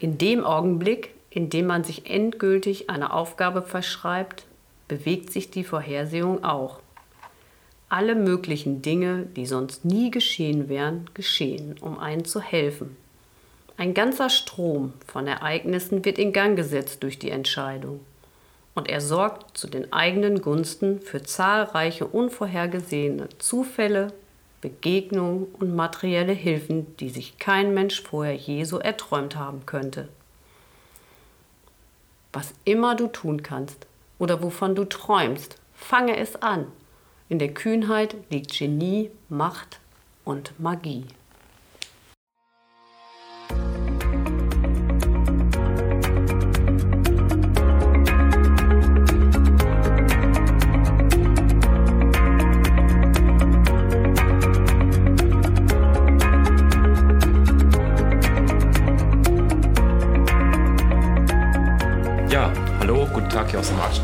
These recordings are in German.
In dem Augenblick, in dem man sich endgültig einer Aufgabe verschreibt, bewegt sich die Vorhersehung auch. Alle möglichen Dinge, die sonst nie geschehen wären, geschehen, um einen zu helfen. Ein ganzer Strom von Ereignissen wird in Gang gesetzt durch die Entscheidung. Und er sorgt zu den eigenen Gunsten für zahlreiche unvorhergesehene Zufälle, Begegnungen und materielle Hilfen, die sich kein Mensch vorher je so erträumt haben könnte. Was immer du tun kannst oder wovon du träumst, fange es an. In der Kühnheit liegt Genie, Macht und Magie.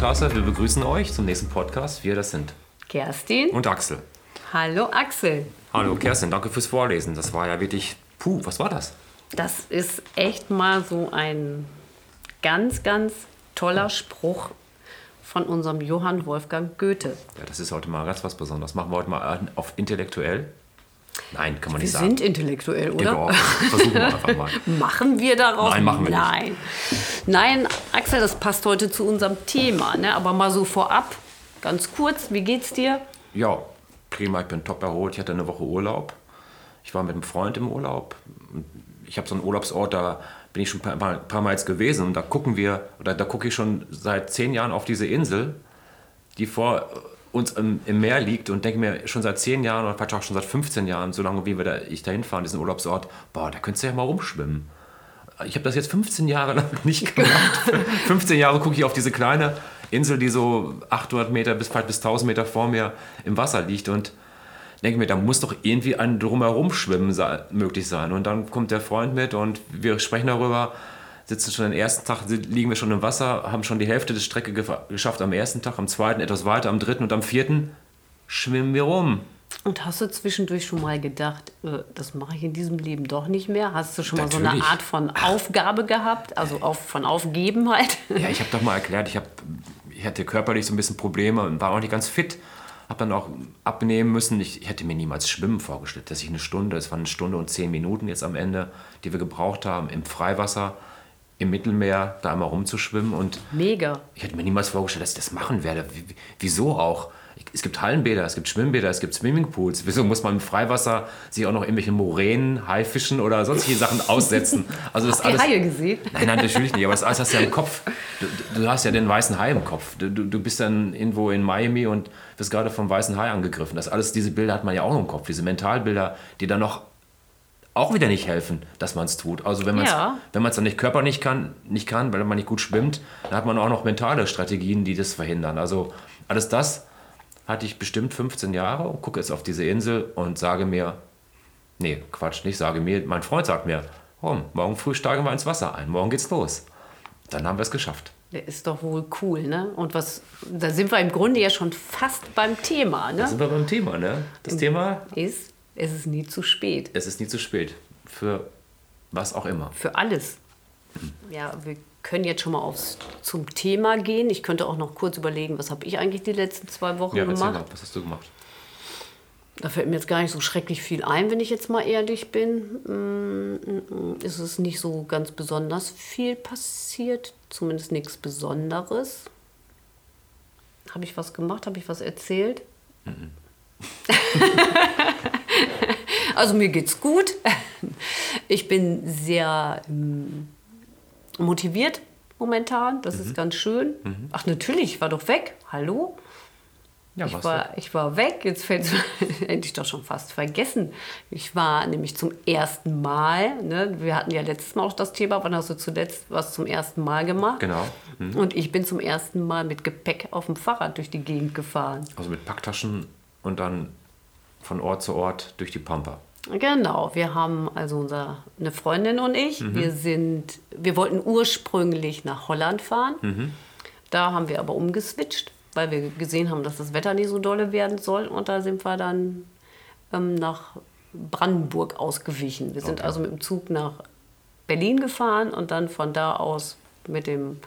Marktstraße. Wir begrüßen euch zum nächsten Podcast. Wir das sind. Kerstin. Und Axel. Hallo Axel. Hallo Kerstin, danke fürs Vorlesen. Das war ja wirklich, puh, was war das? Das ist echt mal so ein ganz, ganz toller Spruch von unserem Johann Wolfgang Goethe. Ja, das ist heute mal ganz was Besonderes. Machen wir heute mal auf intellektuell. Nein, kann man Wir nicht sagen. sind intellektuell, oder? Genau, versuchen wir einfach mal. Machen wir daraus? Nein, machen wir nicht. Nein. Nein, Axel, das passt heute zu unserem Thema. Ne? Aber mal so vorab, ganz kurz, wie geht's dir? Ja, prima, ich bin top erholt. Ich hatte eine Woche Urlaub. Ich war mit einem Freund im Urlaub. Ich habe so einen Urlaubsort, da bin ich schon ein paar, paar Mal jetzt gewesen. Und da gucken wir, oder da gucke ich schon seit zehn Jahren auf diese Insel, die vor uns im, im Meer liegt und denke mir schon seit zehn Jahren oder vielleicht auch schon seit 15 Jahren, so lange wie wir da, ich da hinfahre, diesen Urlaubsort, boah, da könntest du ja mal rumschwimmen. Ich habe das jetzt 15 Jahre lang nicht gemacht. 15 Jahre gucke ich auf diese kleine Insel, die so 800 Meter bis vielleicht bis 1000 Meter vor mir im Wasser liegt und denke mir, da muss doch irgendwie ein drumherum schwimmen sei, möglich sein. Und dann kommt der Freund mit und wir sprechen darüber, sitzen schon den ersten Tag, liegen wir schon im Wasser, haben schon die Hälfte der Strecke geschafft am ersten Tag, am zweiten etwas weiter, am dritten und am vierten schwimmen wir rum. Und hast du zwischendurch schon mal gedacht, äh, das mache ich in diesem Leben doch nicht mehr? Hast du schon mal so eine Natürlich. Art von Aufgabe gehabt, also auf, von Aufgebenheit? Ja, ich habe doch mal erklärt, ich, hab, ich hatte körperlich so ein bisschen Probleme und war auch nicht ganz fit. Habe dann auch abnehmen müssen. Ich, ich hätte mir niemals Schwimmen vorgestellt, dass ich eine Stunde, es waren eine Stunde und zehn Minuten jetzt am Ende, die wir gebraucht haben, im Freiwasser, im Mittelmeer, da einmal rumzuschwimmen. Und Mega. ich hätte mir niemals vorgestellt, dass ich das machen werde. Wie- wieso auch? Es gibt Hallenbäder, es gibt Schwimmbäder, es gibt Swimmingpools. Wieso muss man im Freiwasser sich auch noch irgendwelche Moränen, Haifischen oder sonstige Sachen aussetzen? Also das Habt alles. Haie gesehen? Nein, nein, natürlich nicht. Aber das alles hast du ja im Kopf. Du, du hast ja den weißen Hai im Kopf. Du, du, du bist dann irgendwo in Miami und wirst gerade vom weißen Hai angegriffen. Das alles, diese Bilder hat man ja auch noch im Kopf. Diese Mentalbilder, die dann noch auch wieder nicht helfen, dass man es tut. Also wenn man es Ja. wenn dann nicht körperlich kann, nicht kann, weil man nicht gut schwimmt, dann hat man auch noch mentale Strategien, die das verhindern. Also alles das hatte ich bestimmt 15 Jahre und gucke jetzt auf diese Insel und sage mir, nee, Quatsch, nicht sage mir, mein Freund sagt mir, oh, morgen früh steigen wir ins Wasser ein, morgen geht's los. Dann haben wir es geschafft. Der ist doch wohl cool, ne? Und was, da sind wir im Grunde ja schon fast beim Thema, Da ne? sind wir beim Thema, ne? Das Thema, Ist, es ist nie zu spät. es ist nie zu spät. Für was auch immer. Für alles. Ja, wir können jetzt schon mal aufs, zum Thema gehen. Ich könnte auch noch kurz überlegen, was habe ich eigentlich die letzten zwei Wochen Ja, gemacht? mal, was hast du gemacht? Da fällt mir jetzt gar nicht so schrecklich viel ein, wenn ich jetzt mal ehrlich bin. Mm, mm, mm, Ist es nicht so ganz besonders viel passiert, zumindest nichts Besonderes. Habe ich was gemacht? Habe ich was erzählt? also mir geht's gut. Ich bin sehr mm, motiviert momentan. Das ist ganz schön. Ach natürlich, ich war doch weg. Hallo? Ja, Ich war, ich war weg, jetzt fällt es endlich doch schon fast vergessen. Ich war nämlich zum ersten Mal, ne, wir hatten ja letztes Mal auch das Thema, wann hast du zuletzt was zum ersten Mal gemacht? Genau. Mhm. Und ich bin zum ersten Mal mit Gepäck auf dem Fahrrad durch die Gegend gefahren. Also mit Packtaschen und dann von Ort zu Ort durch die Pampa. Genau, wir haben also unser, eine Freundin und ich, wir sind, wir wollten ursprünglich nach Holland fahren. Da haben wir aber umgeswitcht, weil wir gesehen haben, dass das Wetter nicht so dolle werden soll. Und da sind wir dann ähm, nach Brandenburg ausgewichen. Wir sind Okay. also mit dem Zug nach Berlin gefahren und dann von da aus mit dem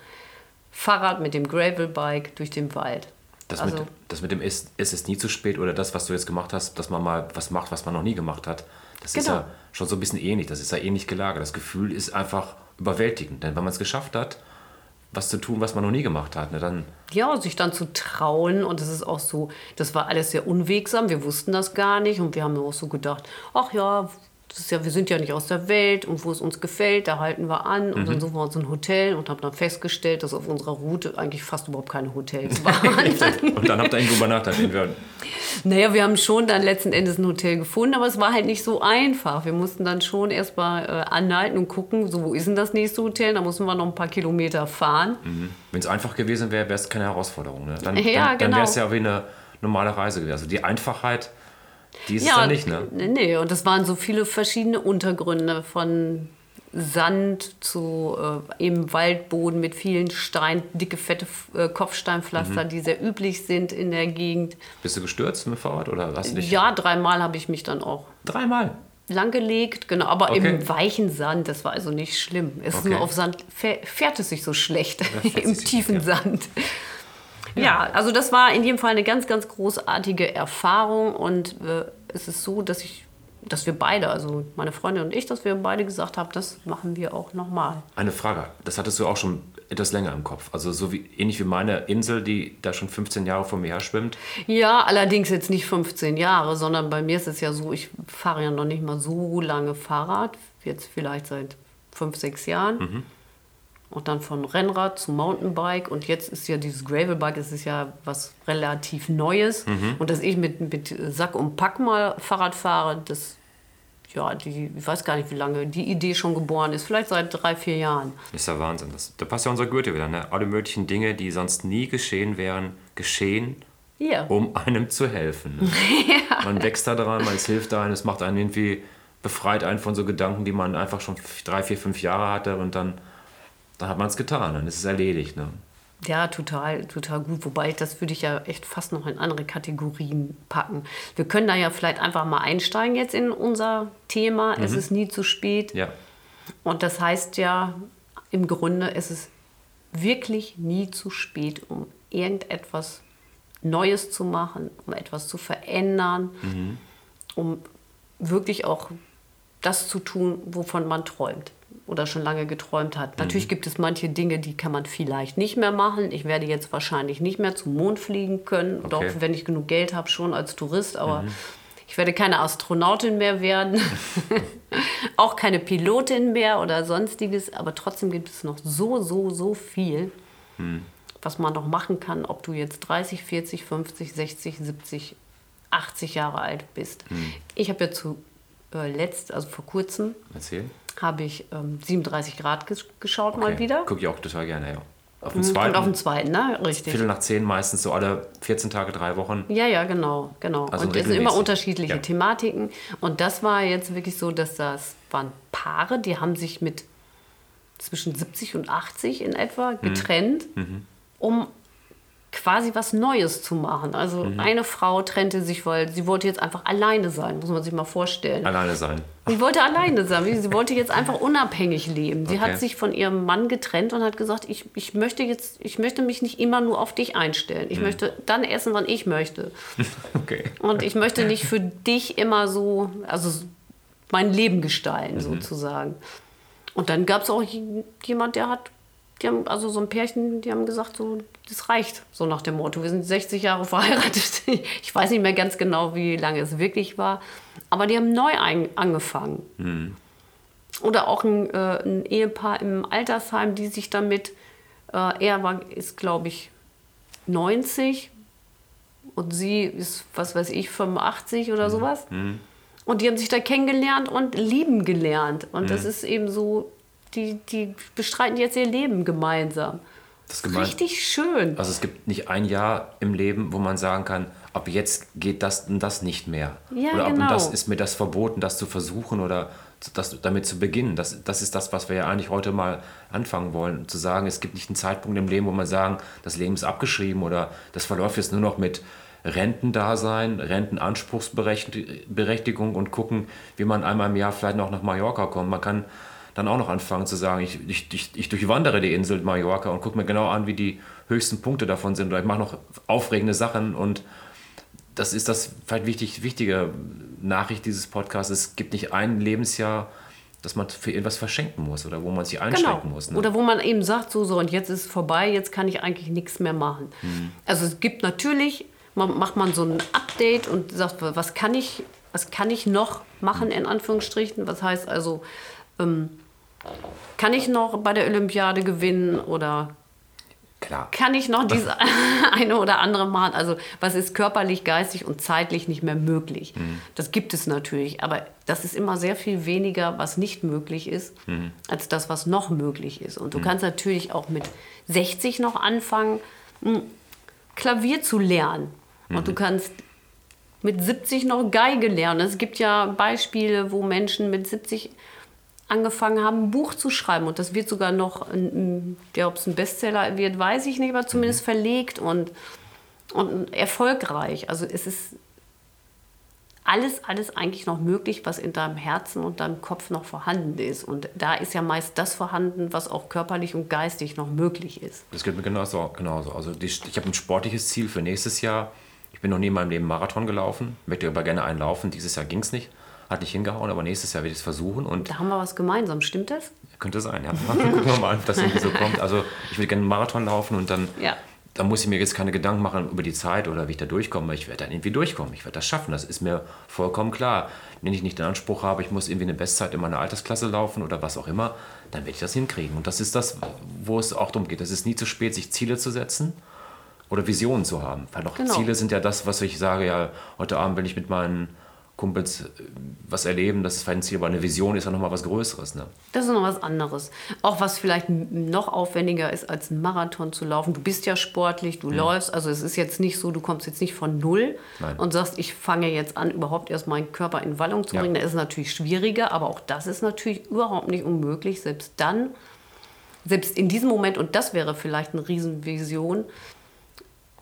Fahrrad, mit dem Gravelbike durch den Wald. Das, Also- mit, das mit dem ist, ist es nie zu spät oder das, was du jetzt gemacht hast, dass man mal was macht, was man noch nie gemacht hat. Das ist Genau. ja schon so ein bisschen ähnlich. Das ist ja ähnlich gelagert. Das Gefühl ist einfach überwältigend. Denn wenn man es geschafft hat, was zu tun, was man noch nie gemacht hat, ne, dann Ja, sich dann zu trauen und es ist auch so, das war alles sehr unwegsam, wir wussten das gar nicht und wir haben auch so gedacht, ach ja, das ist ja, wir sind ja nicht aus der Welt und wo es uns gefällt, da halten wir an und dann suchen wir uns ein Hotel und haben dann festgestellt, dass auf unserer Route eigentlich fast überhaupt keine Hotels waren. und dann habt ihr irgendwo übernachtet. entweder- naja, wir haben schon dann letzten Endes ein Hotel gefunden, aber es war halt nicht so einfach. Wir mussten dann schon erstmal äh, anhalten und gucken, so wo ist denn das nächste Hotel, da mussten wir noch ein paar Kilometer fahren. Wenn es einfach gewesen wäre, wäre es keine Herausforderung. Ne? Dann, Ja, dann, dann genau. wäre es ja wie eine normale Reise gewesen. Also die Einfachheit, die ist es dann nicht. Ne? Nee, und es waren so viele verschiedene Untergründe von Sand zu äh, eben Waldboden mit vielen Steinen, dicke, fette äh, Kopfsteinpflaster, Mhm. die sehr üblich sind in der Gegend. Bist du gestürzt mit dem Fahrrad oder hast du dich Ja, dreimal habe ich mich dann auch dreimal? langgelegt, genau, aber Okay. im weichen Sand, das war also nicht schlimm. Es ist Okay. nur auf Sand fäh- fährt es sich so schlecht, im tiefen schlecht, Sand. Ja. also das war in jedem Fall eine ganz, ganz großartige Erfahrung und äh, es ist so, dass ich, dass wir beide, also meine Freundin und ich, dass wir beide gesagt haben, das machen wir auch nochmal. Eine Frage, das hattest du auch schon etwas länger im Kopf. Also so wie, ähnlich wie meine Insel, die da schon 15 Jahre vor mir her schwimmt. Ja, allerdings jetzt nicht 15 Jahre, sondern bei mir ist es ja so, ich fahre ja noch nicht mal so lange Fahrrad, jetzt vielleicht seit fünf, sechs Jahren. Und dann von Rennrad zu Mountainbike und jetzt ist ja dieses Gravelbike, das ist ja was relativ Neues. Und dass ich mit, mit Sack und Pack mal Fahrrad fahre, das, ja, die, ich weiß gar nicht, wie lange die Idee schon geboren ist, vielleicht seit drei, vier Jahren. Ist ja Wahnsinn. Das, da passt ja unser Goethe wieder. Ne? Alle möglichen Dinge, die sonst nie geschehen wären, geschehen, Ja. um einem zu helfen. Ne? Man wächst da dran, man es hilft einem, es macht einen irgendwie, befreit einen von so Gedanken, die man einfach schon drei, vier, fünf Jahre hatte und dann, dann hat man es getan, dann ist es erledigt. Ne? Ja, total, total gut. Wobei das würde ich ja echt fast noch in andere Kategorien packen. Wir können da ja vielleicht einfach mal einsteigen jetzt in unser Thema. Es ist nie zu spät. Ja. Und das heißt ja im Grunde, es ist wirklich nie zu spät, um irgendetwas Neues zu machen, um etwas zu verändern, um wirklich auch das zu tun, wovon man träumt oder schon lange geträumt hat. Natürlich gibt es manche Dinge, die kann man vielleicht nicht mehr machen. Ich werde jetzt wahrscheinlich nicht mehr zum Mond fliegen können, doch Okay. wenn ich genug Geld habe, schon als Tourist, aber ich werde keine Astronautin mehr werden, auch keine Pilotin mehr oder sonstiges, aber trotzdem gibt es noch so, so, so viel, was man noch machen kann, ob du jetzt 30, 40, 50, 60, 70, 80 Jahre alt bist. Ich habe ja zu äh, letzt, also vor kurzem, Erzähl. Habe ich ähm, 37 Grad ges geschaut mal wieder. Gucke ich auch total gerne, ja. Auf dem Mhm, zweiten, Und auf den zweiten, ne? Richtig. Viertel nach zehn meistens so alle 14 Tage, drei Wochen. Ja, ja, genau, genau. Also und es sind immer unterschiedliche Ja. Thematiken. Und das war jetzt wirklich so, dass das waren Paare, die haben sich mit zwischen 70 und 80 in etwa Mhm. getrennt, um quasi was Neues zu machen. Also Mhm. eine Frau trennte sich, weil sie wollte jetzt einfach alleine sein, muss man sich mal vorstellen. Alleine sein. Sie wollte alleine sein. Sie wollte jetzt einfach unabhängig leben. Sie Okay. hat sich von ihrem Mann getrennt und hat gesagt, ich, ich möchte jetzt, ich möchte mich nicht immer nur auf dich einstellen. Ich möchte dann essen, wann ich möchte. Okay. Und ich möchte nicht für dich immer so, also mein Leben gestalten Mhm. sozusagen. Und dann gab es auch jemand, der hat, die haben, also so ein Pärchen, die haben gesagt, so, das reicht, so nach dem Motto. Wir sind 60 Jahre verheiratet. Ich weiß nicht mehr ganz genau, wie lange es wirklich war. Aber die haben neu angefangen. Oder auch ein, äh, ein Ehepaar im Altersheim, die sich damit, äh, er war, ist glaube ich 90 und sie ist, was weiß ich, 85 oder sowas. Und die haben sich da kennengelernt und lieben gelernt. Und das ist eben so, die, die bestreiten jetzt ihr Leben gemeinsam. Das ist gemein. Richtig schön. Also es gibt nicht ein Jahr im Leben, wo man sagen kann, ab jetzt geht das und das nicht mehr. Ja, oder ab genau. und das ist mir das verboten, das zu versuchen oder das, damit zu beginnen. Das, das ist das, was wir ja eigentlich heute mal anfangen wollen. Zu sagen, es gibt nicht einen Zeitpunkt im Leben, wo man sagen, das Leben ist abgeschrieben oder das verläuft jetzt nur noch mit Rentendasein, Rentenanspruchsberechtigung und gucken, wie man einmal im Jahr vielleicht noch nach Mallorca kommt. Man kann dann auch noch anfangen zu sagen, ich, ich, ich, ich durchwandere die Insel Mallorca und gucke mir genau an, wie die höchsten Punkte davon sind. Oder ich mache noch aufregende Sachen und das ist das vielleicht wichtig, wichtige Nachricht dieses Podcasts. Es gibt nicht ein Lebensjahr, das man für irgendwas verschenken muss oder wo man sich einschränken genau. muss. Ne? Oder wo man eben sagt, so, so, und jetzt ist es vorbei, jetzt kann ich eigentlich nichts mehr machen. Mhm. Also es gibt natürlich, man, macht man so ein Update und sagt, was kann ich, was kann ich noch machen, in Anführungsstrichen. Was heißt also, ähm, kann ich noch bei der Olympiade gewinnen oder Klar. kann ich noch diese eine oder andere machen? Also was ist körperlich, geistig und zeitlich nicht mehr möglich? Mhm. Das gibt es natürlich, aber das ist immer sehr viel weniger, was nicht möglich ist, mhm. als das, was noch möglich ist. Und du mhm. kannst natürlich auch mit 60 noch anfangen, hm, Klavier zu lernen. Und du mhm. kannst mit 70 noch Geige lernen. Es gibt ja Beispiele, wo Menschen mit 70 angefangen haben, ein Buch zu schreiben. Und das wird sogar noch, ja, ob es ein Bestseller wird, weiß ich nicht, aber zumindest mhm. verlegt und, und erfolgreich. Also es ist alles, alles eigentlich noch möglich, was in deinem Herzen und deinem Kopf noch vorhanden ist. Und da ist ja meist das vorhanden, was auch körperlich und geistig noch möglich ist. Das geht mir genauso. genauso. Also die, ich habe ein sportliches Ziel für nächstes Jahr. Ich bin noch nie in meinem Leben Marathon gelaufen, möchte aber gerne einen laufen. Dieses Jahr ging es nicht. Hat nicht hingehauen, aber nächstes Jahr werde ich es versuchen. Und da haben wir was gemeinsam, stimmt das? Könnte sein, ja. Gucken wir mal, ob das irgendwie so kommt. Also ich würde gerne einen Marathon laufen und dann, ja. dann muss ich mir jetzt keine Gedanken machen über die Zeit oder wie ich da durchkomme. Ich werde dann irgendwie durchkommen. Ich werde das schaffen. Das ist mir vollkommen klar. Wenn ich nicht den Anspruch habe, ich muss irgendwie eine Bestzeit in meiner Altersklasse laufen oder was auch immer, dann werde ich das hinkriegen. Und das ist das, wo es auch darum geht. Es ist nie zu spät, sich Ziele zu setzen oder Visionen zu haben. Weil auch genau. Ziele sind ja das, was ich sage, ja, heute Abend will ich mit meinen Kumpels äh, was erleben, das ist vielleicht ein Ziel, aber eine Vision ist ja nochmal was Größeres. Ne? Das ist noch was anderes. Auch was vielleicht noch aufwendiger ist, als einen Marathon zu laufen. Du bist ja sportlich, du mhm. läufst, also es ist jetzt nicht so, du kommst jetzt nicht von null Nein. und sagst, ich fange jetzt an, überhaupt erst meinen Körper in Wallung zu bringen. Ja. Das ist natürlich schwieriger, aber auch das ist natürlich überhaupt nicht unmöglich. Selbst dann, selbst in diesem Moment, und das wäre vielleicht eine Riesenvision,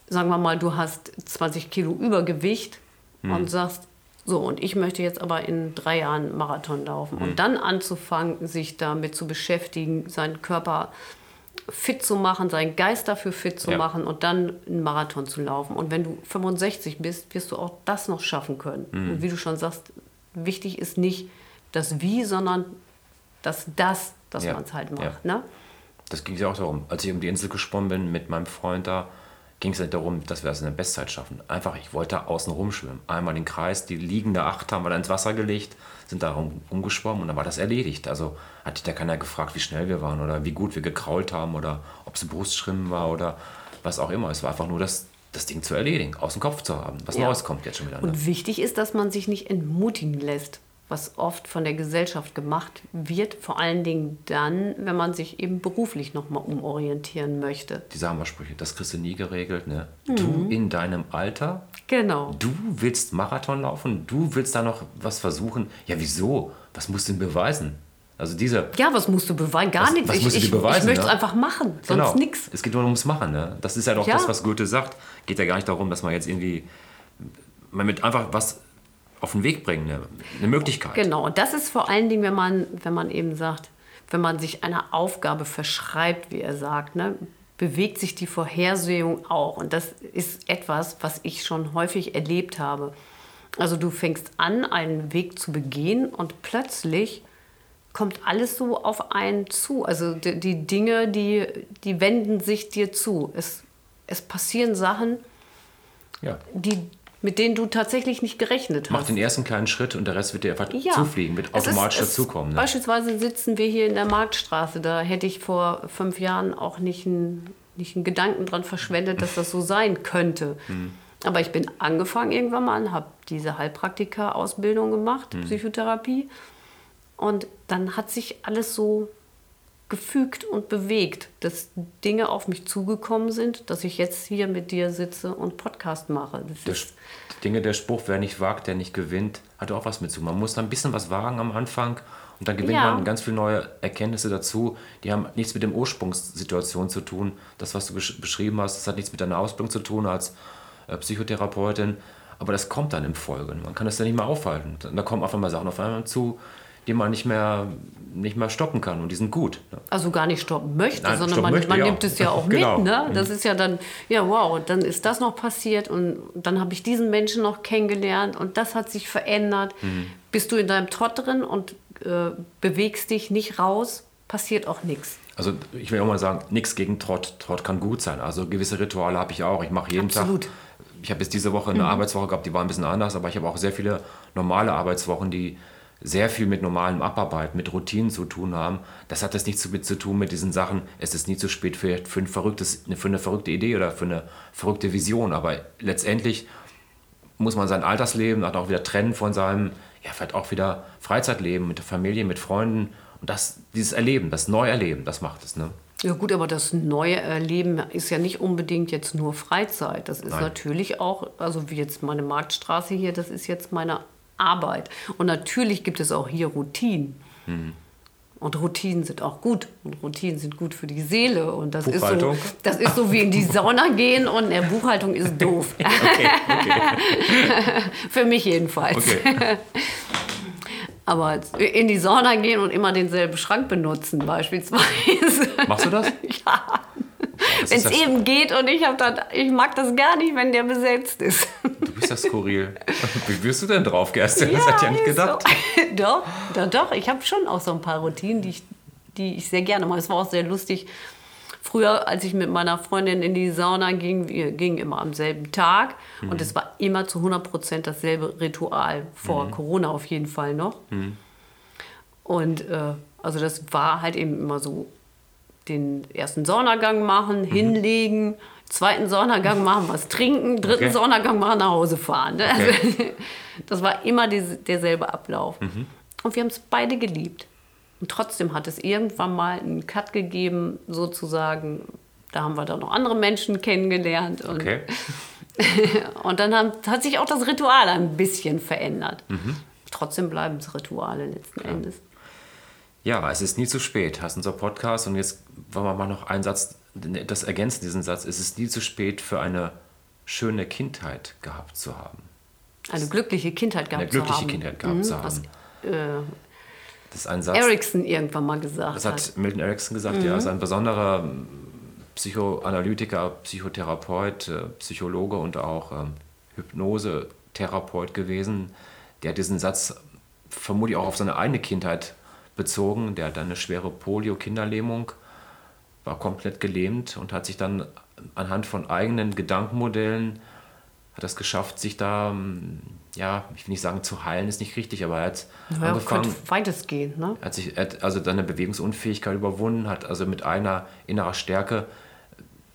sagen wir mal, du hast 20 Kilo Übergewicht mhm. und sagst, so, und ich möchte jetzt aber in drei Jahren Marathon laufen. Mhm. Und dann anzufangen, sich damit zu beschäftigen, seinen Körper fit zu machen, seinen Geist dafür fit zu ja. machen und dann einen Marathon zu laufen. Und wenn du 65 bist, wirst du auch das noch schaffen können. Mhm. Und wie du schon sagst, wichtig ist nicht das Wie, sondern das Das, dass ja. man es halt macht. Ja. Ne? Das ging ja auch darum. Als ich um die Insel gesprungen bin mit meinem Freund da, ging es nicht darum, dass wir es in der Bestzeit schaffen. Einfach, ich wollte außen rumschwimmen. Einmal den Kreis, die liegende Acht haben wir dann ins Wasser gelegt, sind da rum, rumgeschwommen und dann war das erledigt. Also hat da keiner gefragt, wie schnell wir waren oder wie gut wir gekrault haben oder ob es Brustschwimmen war oder was auch immer. Es war einfach nur das, das Ding zu erledigen, aus dem Kopf zu haben. Was ja. Neues kommt jetzt schon wieder. Ne? Und wichtig ist, dass man sich nicht entmutigen lässt was oft von der Gesellschaft gemacht wird, vor allen Dingen dann, wenn man sich eben beruflich nochmal umorientieren möchte. Die Samenersprüche, das kriegst du nie geregelt, ne? Mhm. Du in deinem Alter? Genau. Du willst Marathon laufen? Du willst da noch was versuchen? Ja, wieso? Was musst du denn beweisen? Also diese. Ja, was musst du beweisen? Gar nichts. Was musst ich, du beweisen, ich, möchte es einfach machen, sonst genau. nichts. Es geht nur ums Machen. Ne? Das ist ja doch ja. das, was Goethe sagt. Geht ja gar nicht darum, dass man jetzt irgendwie man mit einfach was auf den Weg bringen, eine, eine Möglichkeit. Genau, und das ist vor allen Dingen, wenn man, wenn man eben sagt, wenn man sich einer Aufgabe verschreibt, wie er sagt, ne, bewegt sich die Vorhersehung auch. Und das ist etwas, was ich schon häufig erlebt habe. Also du fängst an, einen Weg zu begehen und plötzlich kommt alles so auf einen zu. Also die, die Dinge, die, die wenden sich dir zu. Es, es passieren Sachen, ja. die mit denen du tatsächlich nicht gerechnet hast. Mach den ersten kleinen Schritt und der Rest wird dir einfach ja. zufliegen, wird automatisch ist, dazukommen. Ne? Beispielsweise sitzen wir hier in der Marktstraße. Da hätte ich vor fünf Jahren auch nicht einen, nicht einen Gedanken dran verschwendet, dass das so sein könnte. Hm. Aber ich bin angefangen irgendwann mal, habe diese Heilpraktiker-Ausbildung gemacht, hm. Psychotherapie. Und dann hat sich alles so gefügt und bewegt, dass Dinge auf mich zugekommen sind, dass ich jetzt hier mit dir sitze und Podcast mache. Das Dinge, der Spruch, wer nicht wagt, der nicht gewinnt, hat auch was mit zu. Man muss da ein bisschen was wagen am Anfang und dann gewinnt ja. man ganz viele neue Erkenntnisse dazu. Die haben nichts mit dem Ursprungssituation zu tun. Das, was du beschrieben hast, das hat nichts mit deiner Ausbildung zu tun als äh, Psychotherapeutin. Aber das kommt dann im Folgen. Man kann das ja nicht mehr aufhalten. Da kommen auf einmal Sachen auf einmal zu, die man nicht mehr, nicht mehr stoppen kann und die sind gut. Ne? Also gar nicht stoppen möchte, Nein, sondern stoppen man, möchte, man ja. nimmt es ja auch Genau. mit. Ne? Das ist ja dann, ja wow, dann ist das noch passiert und dann habe ich diesen Menschen noch kennengelernt und das hat sich verändert. Mhm. Bist du in deinem Trott drin und äh, bewegst dich nicht raus, passiert auch nichts. Also ich will auch mal sagen, nichts gegen Trott. Trott kann gut sein. Also gewisse Rituale habe ich auch. Ich mache jeden Absolut. Tag. Ich habe jetzt diese Woche eine Arbeitswoche gehabt, die war ein bisschen anders, aber ich habe auch sehr viele normale Arbeitswochen, die sehr viel mit normalem Abarbeiten, mit Routinen zu tun haben. Das hat jetzt nichts damit zu tun mit diesen Sachen, es ist nie zu spät für, für, ein verrücktes, für eine verrückte Idee oder für eine verrückte Vision. Aber letztendlich muss man sein Altersleben dann auch wieder trennen von seinem, ja, vielleicht auch wieder Freizeitleben mit der Familie, mit Freunden. Und das, dieses Erleben, das Neuerleben, das macht es. Ne? Ja gut, aber das neue Erleben ist ja nicht unbedingt jetzt nur Freizeit. Das ist Nein. natürlich auch, also wie jetzt meine Marktstraße hier, das ist jetzt meine Arbeit. Und natürlich gibt es auch hier Routinen. Mhm. Und Routinen sind auch gut. Und Routinen sind gut für die Seele. Und das ist, so, das ist so wie in die Sauna gehen und eine Buchhaltung ist doof. Okay, okay, für mich jedenfalls. okay. Aber in die Sauna gehen und immer denselben Schrank benutzen beispielsweise. Machst du das? Ja. Wenn es eben geht und ich, hab dann, ich mag das gar nicht, wenn der besetzt ist. Du bist ja skurril. Wie wirst du denn drauf, Kerstin? Das hätte ich ja nicht gedacht. So. doch, doch, doch. Ich habe schon auch so ein paar Routinen, die ich, die ich sehr gerne mache. Es war auch sehr lustig. Früher, als ich mit meiner Freundin in die Sauna ging, wir gingen immer am selben Tag Mhm. und es war immer zu 100 Prozent dasselbe Ritual, Mhm. vor Corona auf jeden Fall noch. Und äh, also das war halt eben immer so, den ersten Saunagang machen, Mhm. hinlegen, zweiten Saunagang machen, was trinken, dritten Okay. Saunagang machen, nach Hause fahren. Ne? Okay. Also, das war immer diese, derselbe Ablauf. Mhm. Und wir haben es beide geliebt. Und trotzdem hat es irgendwann mal einen Cut gegeben, sozusagen. Da haben wir dann noch andere Menschen kennengelernt. Und, Okay. und dann haben, hat sich auch das Ritual ein bisschen verändert. Mhm. Trotzdem bleiben es Rituale letzten Endes. Ja, es ist nie zu spät. Hast unser Podcast und jetzt wollen wir mal noch einen Satz, das ergänzen diesen Satz. Es ist nie zu spät für eine schöne Kindheit gehabt zu haben. Eine glückliche Kindheit gehabt Eine glückliche zu haben. Kindheit gehabt zu Was haben. äh, Das ist ein Satz. Erickson irgendwann mal gesagt Das hat. Milton Erickson gesagt, ja, ist ein besonderer ähm, Psychoanalytiker, Psychotherapeut, äh, Psychologe und auch ähm, Hypnosetherapeut gewesen. Der hat diesen Satz vermutlich auch auf seine eigene Kindheit bezogen. Der hat eine schwere Polio-Kinderlähmung, war komplett gelähmt und hat sich dann anhand von eigenen Gedankenmodellen hat das geschafft, sich da, ähm, ja, ich will nicht sagen zu heilen, ist nicht richtig, aber er hat ja, angefangen, weitestgehend, ne? er hat sich hat also seine Bewegungsunfähigkeit überwunden, hat also mit einer innerer Stärke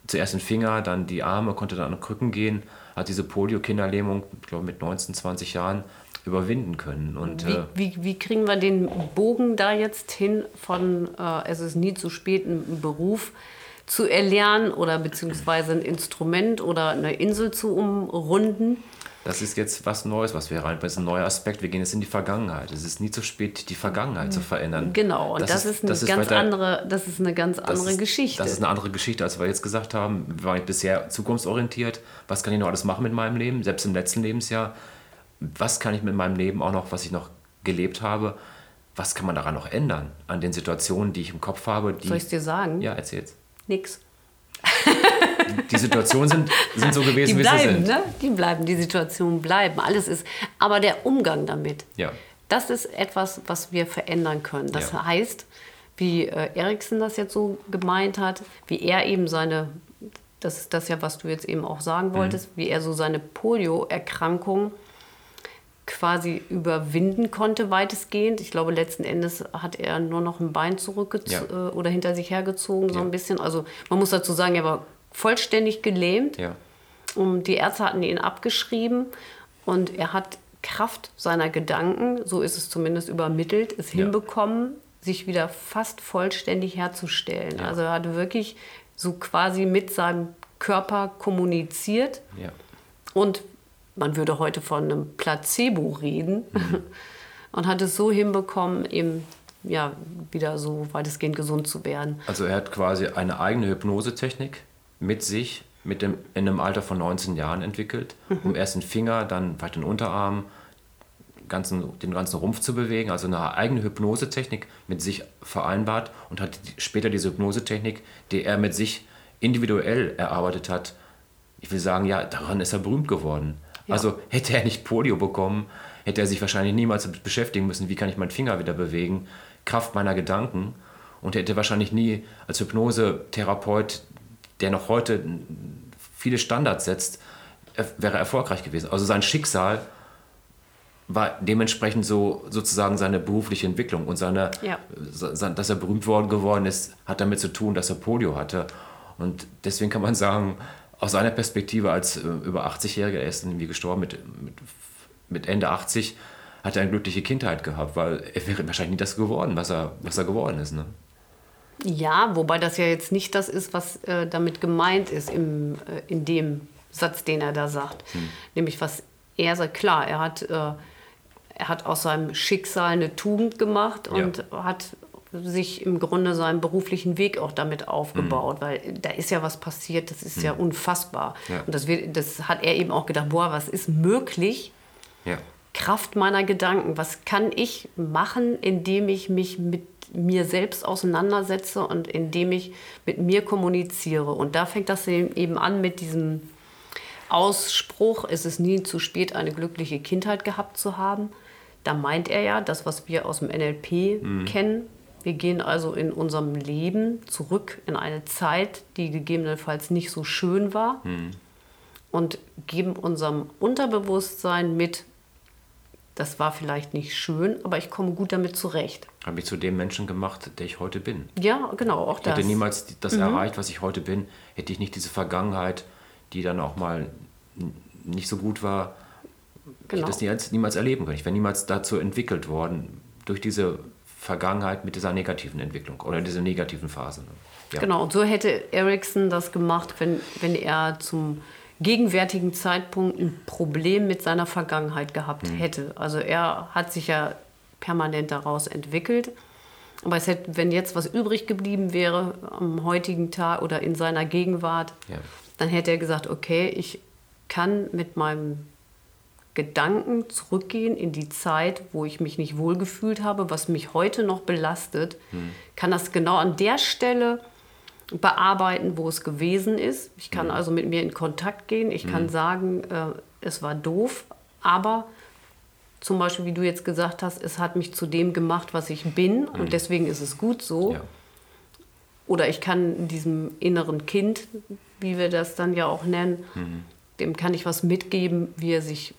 zuerst den Finger, dann die Arme, konnte dann an Krücken gehen, hat diese Polio-Kinderlähmung, ich glaube mit 19, 20 Jahren überwinden können. Und Wie, äh, wie, wie kriegen wir den Bogen da jetzt hin von äh, es ist nie zu spät, einen Beruf zu erlernen oder beziehungsweise ein Instrument oder eine Insel zu umrunden? das ist jetzt was Neues, was wir rein, das ist ein neuer Aspekt. Wir gehen jetzt in die Vergangenheit. Es ist nie zu spät, die Vergangenheit zu verändern. Genau, und das, ist, eine das ganz weiter- andere, das ist eine ganz Das andere ist, Geschichte. Das ist eine andere Geschichte, als wir jetzt gesagt haben. Wir waren bisher zukunftsorientiert. Was kann ich noch alles machen mit meinem Leben? Selbst im letzten Lebensjahr. Was kann ich mit meinem Leben auch noch, was ich noch gelebt habe? Was kann man daran noch ändern? An den Situationen, die ich im Kopf habe? Die, Soll ich es dir sagen? Ja, erzähl's. Nix. Die Situationen sind, sind so gewesen, Die wie sie bleiben, sind. ne? Die bleiben, die Situationen bleiben. Alles ist. Aber der Umgang damit, Ja. das ist etwas, was wir verändern können. Das Ja. heißt, wie äh, Erikson das jetzt so gemeint hat, wie er eben seine, das ist das ja, was du jetzt eben auch sagen wolltest, wie er so seine Polio-Erkrankung quasi überwinden konnte, weitestgehend. Ich glaube, letzten Endes hat er nur noch ein Bein zurückgezogen Ja. äh, oder hinter sich hergezogen, so Ja. ein bisschen. Also man muss dazu sagen, er war vollständig gelähmt. Ja. Und die Ärzte hatten ihn abgeschrieben und er hat Kraft seiner Gedanken, so ist es zumindest übermittelt, es hinbekommen, sich wieder fast vollständig herzustellen. Also er hat wirklich so quasi mit seinem Körper kommuniziert und man würde heute von einem Placebo reden Mhm. und hat es so hinbekommen, eben ja, wieder so weitestgehend gesund zu werden. Also er hat quasi eine eigene Hypnosetechnik mit sich mit dem, in einem Alter von 19 Jahren entwickelt, Mhm. um erst den Finger, dann weiter den Unterarm, ganzen, den ganzen Rumpf zu bewegen, also eine eigene Hypnosetechnik mit sich vereinbart und hat später diese Hypnosetechnik, die er mit sich individuell erarbeitet hat. Ich will sagen, ja, daran ist er berühmt geworden. Ja. Also hätte er nicht Polio bekommen, hätte er sich wahrscheinlich niemals beschäftigen müssen, wie kann ich meinen Finger wieder bewegen, Kraft meiner Gedanken und hätte wahrscheinlich nie als Hypnosetherapeut, der noch heute viele Standards setzt, wäre erfolgreich gewesen. Also sein Schicksal war dementsprechend so sozusagen seine berufliche Entwicklung und seine, ja. dass er berühmt worden geworden ist, hat damit zu tun, dass er Polio hatte. Und deswegen kann man sagen, aus seiner Perspektive als äh, über 80-Jähriger, er ist irgendwie gestorben mit, mit, mit, Ende 80, hat er eine glückliche Kindheit gehabt, weil er wäre wahrscheinlich nie das geworden, was er, was er geworden ist. Ne? Ja, wobei das ja jetzt nicht das ist, was äh, damit gemeint ist im, äh, in dem Satz, den er da sagt. Hm. Nämlich was er sagt, klar, er hat, äh, er hat aus seinem Schicksal eine Tugend gemacht und ja. hat sich im Grunde seinen beruflichen Weg auch damit aufgebaut, mhm. weil da ist ja was passiert, das ist mhm. ja unfassbar. Ja. Und das, wird, das hat er eben auch gedacht, boah, was ist möglich? Ja. Kraft meiner Gedanken, was kann ich machen, indem ich mich mit mir selbst auseinandersetze und indem ich mit mir kommuniziere. Und da fängt das eben an mit diesem Ausspruch, es ist nie zu spät, eine glückliche Kindheit gehabt zu haben. Da meint er ja das, was wir aus dem NLP mhm. kennen. Wir gehen also in unserem Leben zurück in eine Zeit, die gegebenenfalls nicht so schön war mhm. und geben unserem Unterbewusstsein mit, das war vielleicht nicht schön, aber ich komme gut damit zurecht. Habe mich zu dem Menschen gemacht, der ich heute bin. Ja, genau, auch ich das. Ich hätte niemals das mhm. erreicht, was ich heute bin, hätte ich nicht diese Vergangenheit die dann auch mal nicht so gut war, genau. ich das niemals, niemals erleben können. Ich wäre niemals dazu entwickelt worden, durch diese Vergangenheit mit dieser negativen Entwicklung oder dieser negativen Phase. Ja. Genau, und so hätte Ericsson das gemacht, wenn, wenn er zum gegenwärtigen Zeitpunkt ein Problem mit seiner Vergangenheit gehabt hm. hätte. Also er hat sich ja permanent daraus entwickelt. Aber es hätte, wenn jetzt was übrig geblieben wäre am heutigen Tag oder in seiner Gegenwart, ja dann hätte er gesagt, okay, ich kann mit meinem Gedanken zurückgehen in die Zeit, wo ich mich nicht wohlgefühlt habe, was mich heute noch belastet, hm. kann das genau an der Stelle bearbeiten, wo es gewesen ist. Ich kann hm. also mit mir in Kontakt gehen. Ich hm. kann sagen, äh, es war doof, aber zum Beispiel, wie du jetzt gesagt hast, es hat mich zu dem gemacht, was ich bin und hm. deswegen ist es gut so. Ja. Oder ich kann diesem inneren Kind, wie wir das dann ja auch nennen, mhm. dem kann ich was mitgeben, wie er sich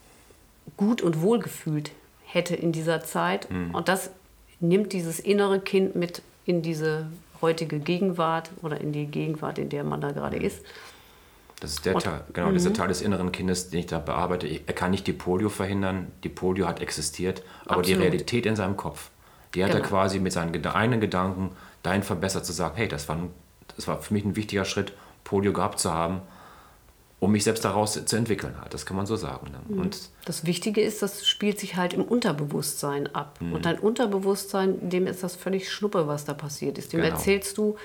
gut und wohl gefühlt hätte in dieser Zeit. Mhm. Und das nimmt dieses innere Kind mit in diese heutige Gegenwart oder in die Gegenwart, in der man da gerade mhm. ist. Das ist der und, Teil, genau, dieser mhm. Teil des inneren Kindes, den ich da bearbeite. Er kann nicht die Polio verhindern. Die Polio hat existiert, aber Absolut. die Realität in seinem Kopf, die hat genau. er quasi mit seinen eigenen Gedanken dahin verbessert, zu sagen, hey, das war, das war für mich ein wichtiger Schritt, Polio gehabt zu haben, um mich selbst daraus zu entwickeln. Das kann man so sagen. Ne? Mhm. Und das Wichtige ist, das spielt sich halt im Unterbewusstsein ab. Mhm. Und dein Unterbewusstsein, dem ist das völlig Schnuppe, was da passiert ist. Dem genau. erzählst du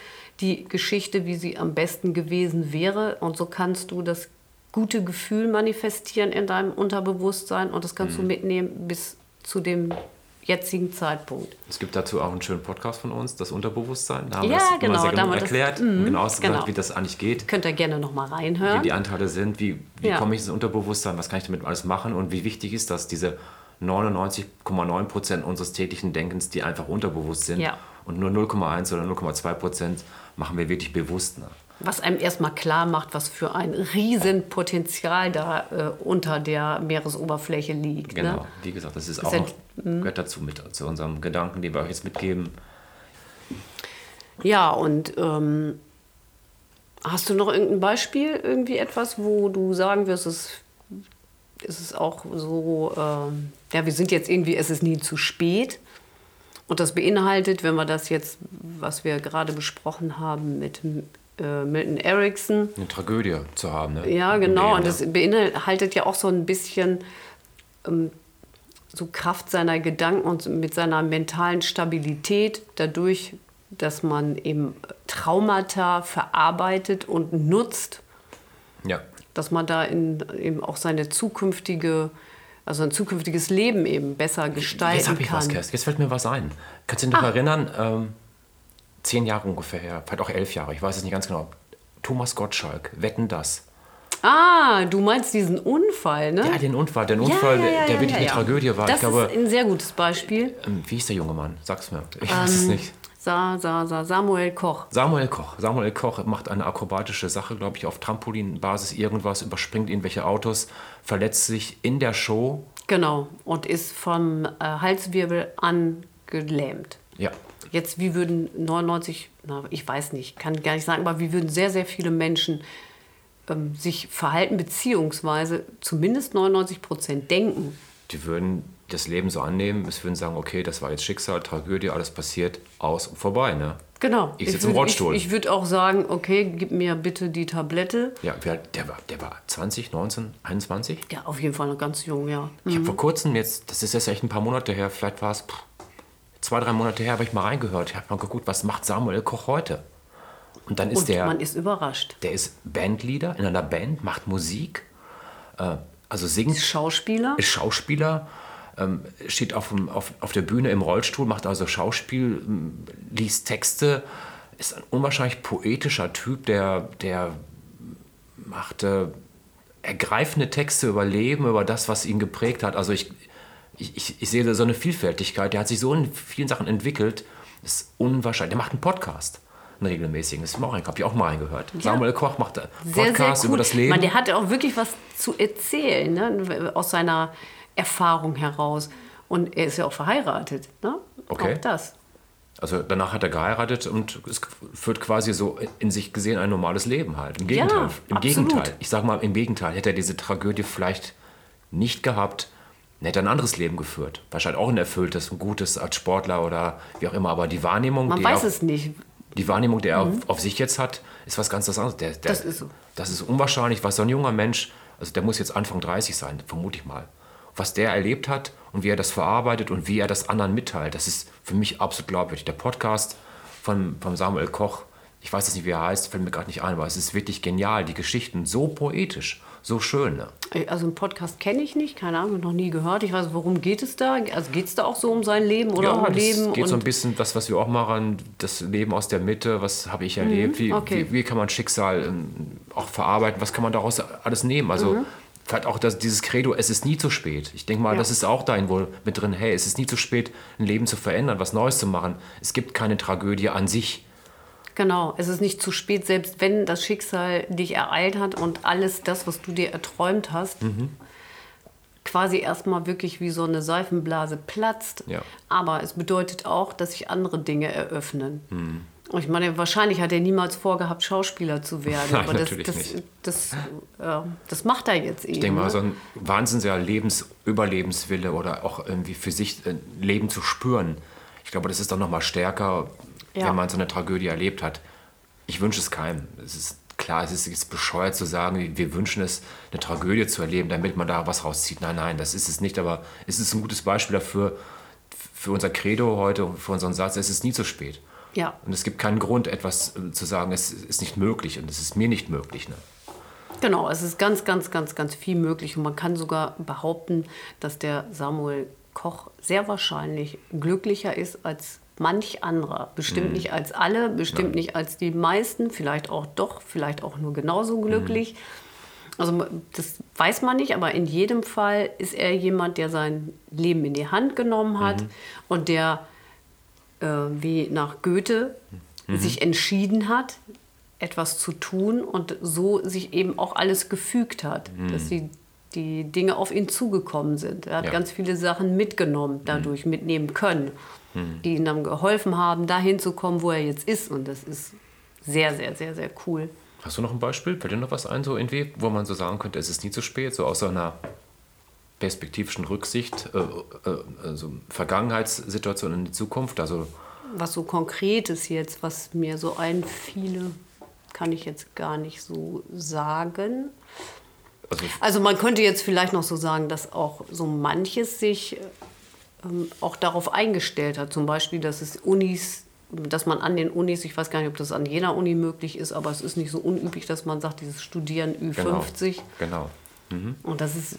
die Geschichte, wie sie am besten gewesen wäre. Und so kannst du das gute Gefühl manifestieren in deinem Unterbewusstsein und das kannst mhm. du mitnehmen bis zu dem jetzigen Zeitpunkt. Es gibt dazu auch einen schönen Podcast von uns, das Unterbewusstsein. Da haben ja, wir das genau, sehr genau erklärt, das, mm, genau ausgesagt, genau. wie das eigentlich geht. Könnt ihr gerne noch mal reinhören. Wie die Anteile sind, wie, wie ja. komme ich ins Unterbewusstsein, was kann ich damit alles machen und wie wichtig ist das, diese 99,9 Prozent unseres täglichen Denkens, die einfach unterbewusst sind ja. und nur 0,1 oder 0,2 Prozent machen wir wirklich bewusst. Ne? Was einem erstmal klar macht, was für ein Riesenpotenzial da äh, unter der Meeresoberfläche liegt. Ne? Genau, ne? wie gesagt, das ist das auch noch, gehört dazu mit zu unserem Gedanken, den wir euch jetzt mitgeben. Ja, und ähm, hast du noch irgendein Beispiel, irgendwie etwas, wo du sagen wirst, es ist es auch so, äh, ja, wir sind jetzt irgendwie, es ist nie zu spät. Und das beinhaltet, wenn wir das jetzt, was wir gerade besprochen haben, mit äh, Milton Erickson. Eine Tragödie zu haben, ne? Ja, genau. Und das beinhaltet ja auch so ein bisschen ähm, so Kraft seiner Gedanken und mit seiner mentalen Stabilität dadurch, dass man eben Traumata verarbeitet und nutzt. Ja. Dass man da in, eben auch seine zukünftige also ein zukünftiges Leben eben besser gestalten Jetzt habe ich kann. was, Kerst. Jetzt fällt mir was ein. Kannst du dich noch erinnern? Ähm, zehn Jahre ungefähr her, vielleicht auch elf Jahre, ich weiß es nicht ganz genau. Thomas Gottschalk, wetten das. Ah, du meinst diesen Unfall, ne? Ja, den Unfall, den Unfall, der- der wirklich eine Tragödie war. Das glaube, ist ein sehr gutes Beispiel. ähm, wie hieß der junge Mann? Sag's mir. Ich weiß es Ähm, nicht. Sa, Sa, Sa, Samuel Koch. Samuel Koch. Samuel Koch macht eine akrobatische Sache, glaube ich, auf Trampolinbasis irgendwas, überspringt irgendwelche Autos, verletzt sich in der Show. Genau. Und ist vom äh, Halswirbel an gelähmt. Ja, Jetzt, wie würden 99, na, ich weiß nicht, kann gar nicht sagen, aber wie würden sehr, sehr viele Menschen ähm, sich verhalten, beziehungsweise zumindest 99 Prozent denken. die würden das Leben so annehmen, es würden sagen, okay, das war jetzt Schicksal, Tragödie, alles passiert, aus und vorbei, ne? Genau. Ich sitze im Rollstuhl. Ich, ich würde auch sagen, okay, gib mir bitte die Tablette. Ja, wer, der, war, der war 20, 19, 21? Ja, auf jeden Fall noch ganz jung, ja. Ich habe vor kurzem jetzt, das ist jetzt echt ein paar Monate her, vielleicht war es zwei, drei Monate her, habe ich mal reingehört. Ich habe mal geguckt, was macht Samuel Koch heute? Und dann ist Und der, man ist überrascht. der ist Bandleader in einer Band, macht Musik, äh, also singt, Schauspieler. ist Schauspieler, ähm, steht auf, dem, auf, auf der Bühne im Rollstuhl, macht also Schauspiel, ähm, liest Texte, ist ein unwahrscheinlich poetischer Typ, der, der macht äh, ergreifende Texte über Leben, über das, was ihn geprägt hat. Also ich, ich, ich, ich sehe da so eine Vielfältigkeit, der hat sich so in vielen Sachen entwickelt, das ist unwahrscheinlich. Der macht einen Podcast, einen regelmäßigen, das habe ich auch mal reingehört. Samuel Koch macht einen Sehr, sehr Podcast cool. über das Leben. Man, der hat auch wirklich was zu erzählen, ne? aus seiner Erfahrung heraus. Und er ist ja auch verheiratet. Ne? Okay. Auch das. Also danach hat er geheiratet und es führt quasi so in sich gesehen ein normales Leben halt. Im Ja, Gegenteil. Im absolut. Gegenteil. Ich sag mal, im Gegenteil. Hätte er diese Tragödie vielleicht nicht gehabt, dann hätte er ein anderes Leben geführt. Wahrscheinlich auch ein erfülltes, ein gutes als Sportler oder wie auch immer. Aber die Wahrnehmung, Man die, weiß er, es nicht. die Wahrnehmung, die er auf, auf sich jetzt hat, ist was ganz anderes. Der, der, Das ist so. Das ist unwahrscheinlich, was so ein junger Mensch, also der muss jetzt Anfang 30 sein, vermute ich mal. Was der erlebt hat und wie er das verarbeitet und wie er das anderen mitteilt, das ist für mich absolut glaubwürdig. Der Podcast von, von Samuel Koch, ich weiß jetzt nicht, wie er heißt, fällt mir gerade nicht ein, aber es ist wirklich genial. Die Geschichten so poetisch, so schön. Ne? Also einen Podcast kenne ich nicht, keine Ahnung, noch nie gehört. Ich weiß, worum geht es da? Also geht es da auch so um sein Leben oder ja, um das Leben? geht so ein bisschen das, was wir auch machen, das Leben aus der Mitte, was habe ich erlebt, wie, Mhm, okay. wie, wie kann man Schicksal ähm, auch verarbeiten, was kann man daraus alles nehmen. Also Mhm. vielleicht auch das, dieses Credo, es ist nie zu spät. Ich denke mal, Ja. das ist auch da wohl mit drin, hey, es ist nie zu spät, ein Leben zu verändern, was Neues zu machen. Es gibt keine Tragödie an sich. Genau, es ist nicht zu spät, selbst wenn das Schicksal dich ereilt hat und alles das, was du dir erträumt hast, Mhm. quasi erstmal wirklich wie so eine Seifenblase platzt. Ja. Aber es bedeutet auch, dass sich andere Dinge eröffnen. Mhm. Und ich meine, wahrscheinlich hat er niemals vorgehabt, Schauspieler zu werden. Nein, aber das, natürlich das, nicht. Das, äh, das macht er jetzt eben. Ich denke mal, ne? so ein wahnsinniger Lebens Überlebenswille oder auch irgendwie für sich ein Leben zu spüren. Ich glaube, das ist doch noch mal stärker, Ja. wenn man so eine Tragödie erlebt hat. Ich wünsche es keinem. Es ist klar, es ist jetzt bescheuert zu sagen, wir wünschen es, eine Tragödie zu erleben, damit man da was rauszieht. Nein, nein, das ist es nicht. Aber es ist ein gutes Beispiel dafür, für unser Credo heute und für unseren Satz, es ist nie zu spät. Ja. Und es gibt keinen Grund, etwas äh, zu sagen, es ist nicht möglich und es ist mir nicht möglich. Ne? Genau, es ist ganz, ganz, ganz, ganz viel möglich und man kann sogar behaupten, dass der Samuel Koch sehr wahrscheinlich glücklicher ist als manch anderer. Bestimmt nicht als alle, bestimmt nicht als die meisten, vielleicht auch doch, vielleicht auch nur genauso glücklich. Also das weiß man nicht, aber in jedem Fall ist er jemand, der sein Leben in die Hand genommen hat und der äh, wie nach Goethe sich entschieden hat, etwas zu tun und so sich eben auch alles gefügt hat, dass die, die Dinge auf ihn zugekommen sind. Er hat Ja. ganz viele Sachen mitgenommen, dadurch mitnehmen können, die ihm dann geholfen haben, dahin zu kommen, wo er jetzt ist. Und das ist sehr, sehr, sehr, sehr cool. Hast du noch ein Beispiel? Fällt dir noch was ein, so irgendwie, wo man so sagen könnte, es ist nie zu spät, so aus so einer perspektivischen Rücksicht, äh, äh, also Vergangenheitssituation in die Zukunft? Also Was so Konkretes jetzt, was mir so einfiele, kann ich jetzt gar nicht so sagen. Also, Also man könnte jetzt vielleicht noch so sagen, dass auch so manches sich ähm, auch darauf eingestellt hat. Zum Beispiel, dass es Unis, dass man an den Unis, ich weiß gar nicht, ob das an jeder Uni möglich ist, aber es ist nicht so unüblich, dass man sagt, dieses Studieren Ü50. genau. Mhm. Und das ist,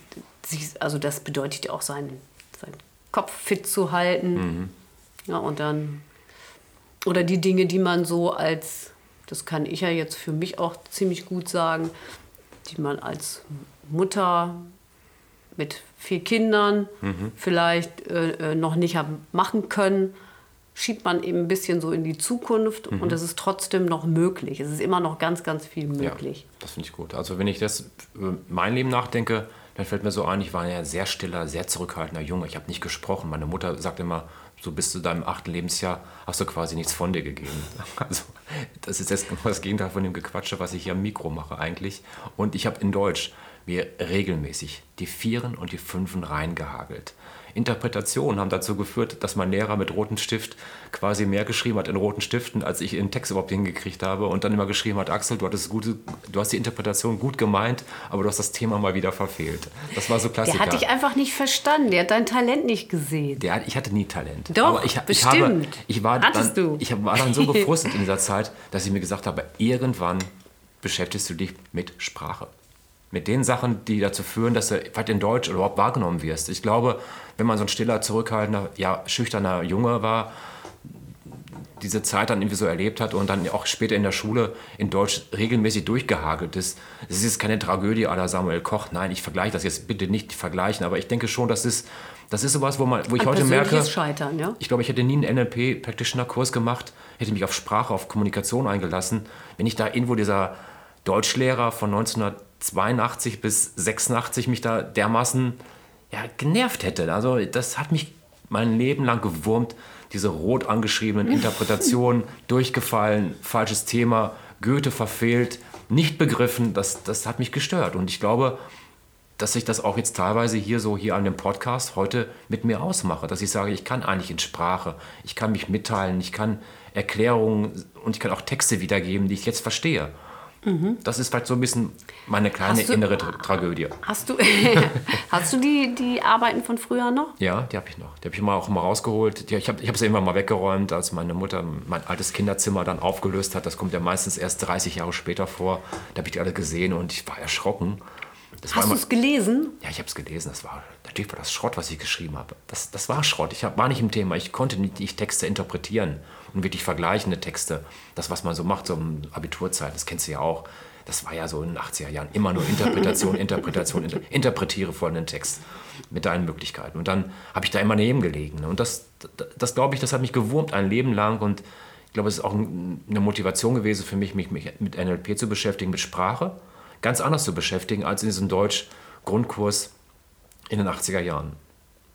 also das bedeutet ja auch seinen, seinen Kopf fit zu halten. Mhm. Ja, und dann, oder die Dinge, die man so als, das kann ich ja jetzt für mich auch ziemlich gut sagen, die man als Mutter mit vier Kindern mhm. vielleicht äh, äh noch nicht haben machen können, schiebt man eben ein bisschen so in die Zukunft mhm. und es ist trotzdem noch möglich. Es ist immer noch ganz, ganz viel möglich. Ja, das finde ich gut. Also wenn ich das über mein Leben nachdenke, dann fällt mir so ein, ich war ja sehr stiller, sehr zurückhaltender Junge. Ich habe nicht gesprochen. Meine Mutter sagt immer, so bis zu deinem achten Lebensjahr hast du quasi nichts von dir gegeben. Also das ist jetzt das Gegenteil von dem Gequatsche, was ich hier am Mikro mache eigentlich. Und ich habe in Deutsch mir regelmäßig die Vieren und die Fünfen reingehagelt. Interpretationen haben dazu geführt, dass mein Lehrer mit rotem Stift quasi mehr geschrieben hat in roten Stiften, als ich in Text überhaupt hingekriegt habe und dann immer geschrieben hat, Axel, du, gute, du hast die Interpretation gut gemeint, aber du hast das Thema mal wieder verfehlt. Das war so Klassiker. Der hat dich einfach nicht verstanden, der hat dein Talent nicht gesehen. Der, ich hatte nie Talent. Doch, aber ich, bestimmt. Ich, habe, ich war Hattest dann, du. Ich war dann so gefrustet in dieser Zeit, dass ich mir gesagt habe, irgendwann beschäftigst du dich mit Sprache mit den Sachen, die dazu führen, dass du weit in Deutsch überhaupt wahrgenommen wirst. Ich glaube, wenn man so ein stiller, zurückhaltender, ja, schüchterner Junge war, diese Zeit dann irgendwie so erlebt hat und dann auch später in der Schule in Deutsch regelmäßig durchgehagelt ist. Es ist jetzt keine Tragödie aller Samuel Koch. Nein, ich vergleiche das jetzt bitte nicht vergleichen, aber ich denke schon, das ist, das ist sowas, wo, man, wo ich Ein heute merke. Scheitern, ja? Ich glaube, ich hätte nie einen NLP-Practitioner-Kurs gemacht, hätte mich auf Sprache, auf Kommunikation eingelassen, wenn ich da irgendwo dieser Deutschlehrer von 1982 bis 86 mich da dermaßen ja, genervt hätte. Also das hat mich mein Leben lang gewurmt, diese rot angeschriebenen Interpretationen, durchgefallen, falsches Thema, Goethe verfehlt, nicht begriffen, das, das hat mich gestört. Und ich glaube, dass ich das auch jetzt teilweise hier so hier an dem Podcast heute mit mir ausmache, dass ich sage, ich kann eigentlich in Sprache, ich kann mich mitteilen, ich kann Erklärungen und ich kann auch Texte wiedergeben, die ich jetzt verstehe. Mhm. Das ist vielleicht so ein bisschen meine kleine du, innere Tra Tragödie. Hast du, hast du die, die Arbeiten von früher noch? Ja, die habe ich noch. Die habe ich mal auch mal rausgeholt. Die, ich habe ich sie irgendwann mal weggeräumt, als meine Mutter mein altes Kinderzimmer dann aufgelöst hat. Das kommt ja meistens erst 30 Jahre später vor. Da habe ich die alle gesehen und ich war erschrocken. Das Hast du es gelesen? Ja, ich habe es gelesen. Das war, natürlich war das Schrott, was ich geschrieben habe. Das, das war Schrott. Ich hab, war nicht im Thema. Ich konnte nicht die Texte interpretieren und wirklich vergleichende Texte. Das, was man so macht, so um Abiturzeit, das kennst du ja auch. Das war ja so in den 80er Jahren immer nur Interpretation, Interpretation, inter interpretiere folgenden Text mit deinen Möglichkeiten. Und dann habe ich da immer neben gelegen. Und das, das, das glaube ich, das hat mich gewurmt ein Leben lang. Und ich glaube, es ist auch eine Motivation gewesen für mich, mich mit NLP zu beschäftigen, mit Sprache ganz anders zu beschäftigen als in diesem Deutsch-Grundkurs in den 80er Jahren.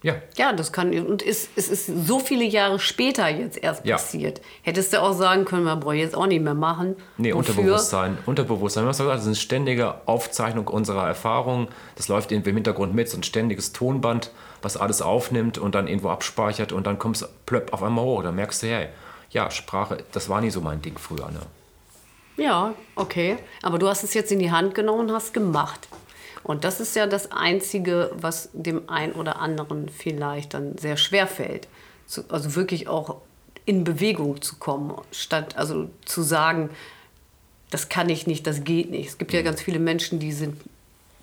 Ja. Ja, das kann. Und es, es ist so viele Jahre später jetzt erst ja. passiert. Hättest du auch sagen können, man braucht jetzt auch nicht mehr machen. Nee, Wofür? Unterbewusstsein. Unterbewusstsein. Das ist eine ständige Aufzeichnung unserer Erfahrungen. Das läuft im Hintergrund mit, so ein ständiges Tonband, was alles aufnimmt und dann irgendwo abspeichert und dann kommst du plöpp auf einmal hoch. Dann merkst du, hey, ja, Sprache, das war nie so mein Ding früher. Ne? Ja, okay. Aber du hast es jetzt in die Hand genommen und hast gemacht. Und das ist ja das Einzige, was dem einen oder anderen vielleicht dann sehr schwer fällt. Also wirklich auch in Bewegung zu kommen, statt also zu sagen, das kann ich nicht, das geht nicht. Es gibt ja mhm. ganz viele Menschen, die sind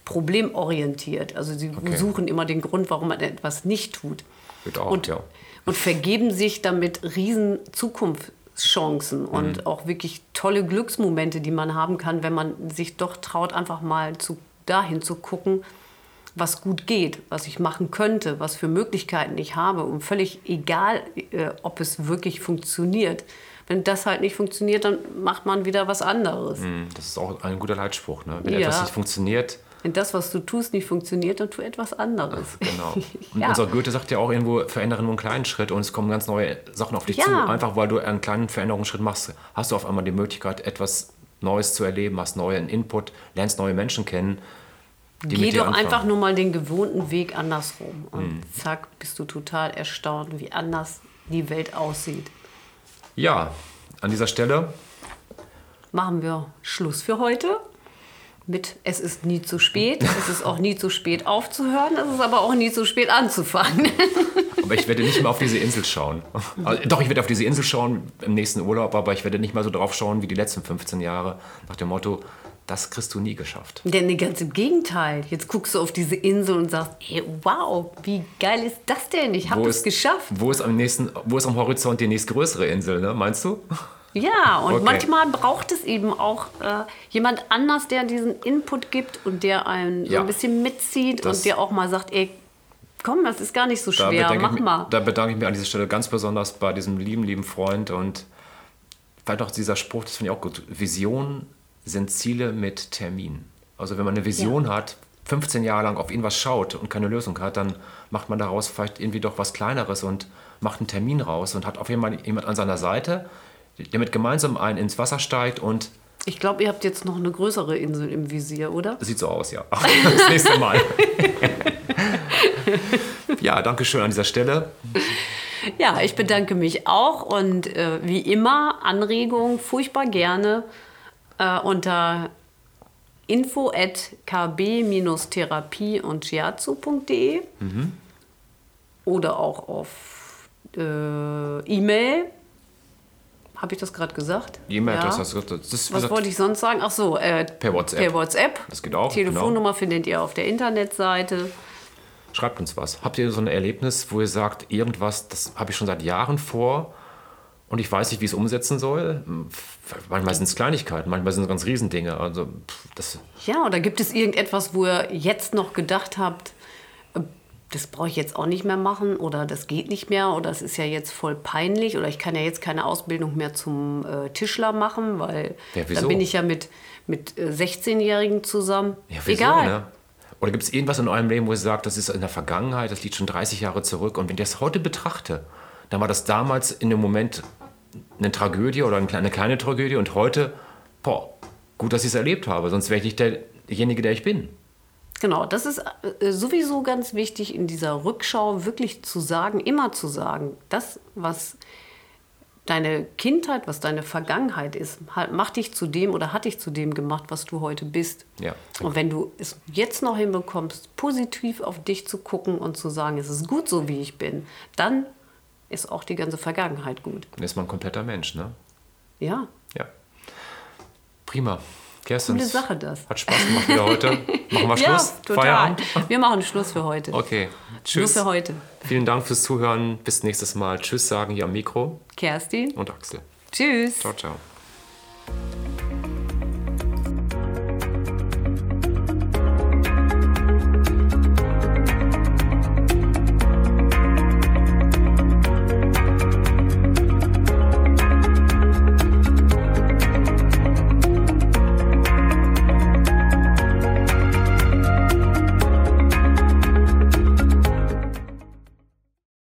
problemorientiert. Also sie okay. suchen immer den Grund, warum man etwas nicht tut. Auch, und, ja. und vergeben sich damit riesen Zukunftschancen und mhm. auch wirklich tolle Glücksmomente, die man haben kann, wenn man sich doch traut, einfach mal zu dahin zu gucken, was gut geht, was ich machen könnte, was für Möglichkeiten ich habe und völlig egal, äh, ob es wirklich funktioniert. Wenn das halt nicht funktioniert, dann macht man wieder was anderes. Hm, das ist auch ein guter Leitspruch. Ne? Wenn ja. etwas nicht funktioniert, wenn das, was du tust, nicht funktioniert, dann tu etwas anderes. Genau. Und ja. unser Goethe sagt ja auch irgendwo, verändere nur einen kleinen Schritt und es kommen ganz neue Sachen auf dich ja. zu. Einfach weil du einen kleinen Veränderungsschritt machst, hast du auf einmal die Möglichkeit, etwas Neues zu erleben, hast neuen Input, lernst neue Menschen kennen. Geh doch einfach nur mal den gewohnten Weg andersrum. Und mhm. zack, bist du total erstaunt, wie anders die Welt aussieht. Ja, an dieser Stelle machen wir Schluss für heute. Mit Es ist nie zu spät. es ist auch nie zu spät aufzuhören. Es ist aber auch nie zu spät anzufangen. aber ich werde nicht mehr auf diese Insel schauen. Also, doch, ich werde auf diese Insel schauen im nächsten Urlaub, aber ich werde nicht mal so drauf schauen wie die letzten 15 Jahre. Nach dem Motto, das kriegst du nie geschafft. Denn ganz im Gegenteil. Jetzt guckst du auf diese Insel und sagst, ey, wow, wie geil ist das denn? Ich habe es geschafft. Wo ist am nächsten, wo ist am Horizont die nächstgrößere Insel, ne? meinst du? Ja, und okay. manchmal braucht es eben auch äh, jemand anders, der diesen Input gibt und der einen ja. so ein bisschen mitzieht das und der auch mal sagt, ey, komm, das ist gar nicht so schwer, mach mich, mal. Da bedanke ich mich an dieser Stelle ganz besonders bei diesem lieben, lieben Freund und vielleicht auch dieser Spruch, das finde ich auch gut, Vision sind Ziele mit Termin. Also wenn man eine Vision ja. hat, 15 Jahre lang auf irgendwas schaut und keine Lösung hat, dann macht man daraus vielleicht irgendwie doch was Kleineres und macht einen Termin raus und hat auf jeden Fall jemand an seiner Seite, der mit gemeinsam ein ins Wasser steigt und ich glaube, ihr habt jetzt noch eine größere Insel im Visier, oder? Sieht so aus, ja. Ach, das nächste Mal. ja, danke schön an dieser Stelle. Ja, ich bedanke mich auch und äh, wie immer Anregungen furchtbar gerne äh, unter info at kb-therapie und shiatsu.de mhm. oder auch auf äh, E-Mail. Habe ich das gerade gesagt? E-Mail, ja. das hast du gesagt. Was gesagt, wollte ich sonst sagen? Ach so, äh, per WhatsApp. Per WhatsApp. Das geht auch. Telefonnummer genau. findet ihr auf der Internetseite. Schreibt uns was. Habt ihr so ein Erlebnis, wo ihr sagt, irgendwas, das habe ich schon seit Jahren vor und ich weiß nicht, wie ich es umsetzen soll? Manchmal sind es Kleinigkeiten, manchmal sind es ganz Riesendinge. Also, das ja, oder gibt es irgendetwas, wo ihr jetzt noch gedacht habt, äh, das brauche ich jetzt auch nicht mehr machen oder das geht nicht mehr oder es ist ja jetzt voll peinlich oder ich kann ja jetzt keine Ausbildung mehr zum äh, Tischler machen, weil ja, da bin ich ja mit, mit 16-Jährigen äh, zusammen. Ja, wieso, Egal. Ne? Oder gibt es irgendwas in eurem Leben, wo ihr sagt, das ist in der Vergangenheit, das liegt schon 30 Jahre zurück und wenn ich das heute betrachte, dann war das damals in dem Moment eine Tragödie oder eine kleine Tragödie und heute, boah, gut, dass ich es erlebt habe, sonst wäre ich nicht derjenige, der ich bin. Genau, das ist äh, sowieso ganz wichtig in dieser Rückschau wirklich zu sagen, immer zu sagen, das, was deine Kindheit, was deine Vergangenheit ist, macht dich zu dem oder hat dich zu dem gemacht, was du heute bist. Ja. Und wenn du es jetzt noch hinbekommst, positiv auf dich zu gucken und zu sagen, es ist gut so, wie ich bin, dann ist auch die ganze Vergangenheit gut. Dann ist man ein kompletter Mensch, ne? Ja. Ja. Prima. Kerstin. Coole Sache das. Hat Spaß gemacht wieder heute. Machen wir Schluss? Ja, total. Feierabend? Wir machen Schluss für heute. Okay. Tschüss. Nur für heute. Vielen Dank fürs Zuhören. Bis nächstes Mal. Tschüss sagen hier am Mikro. Kerstin. Und Axel. Tschüss. Ciao, ciao.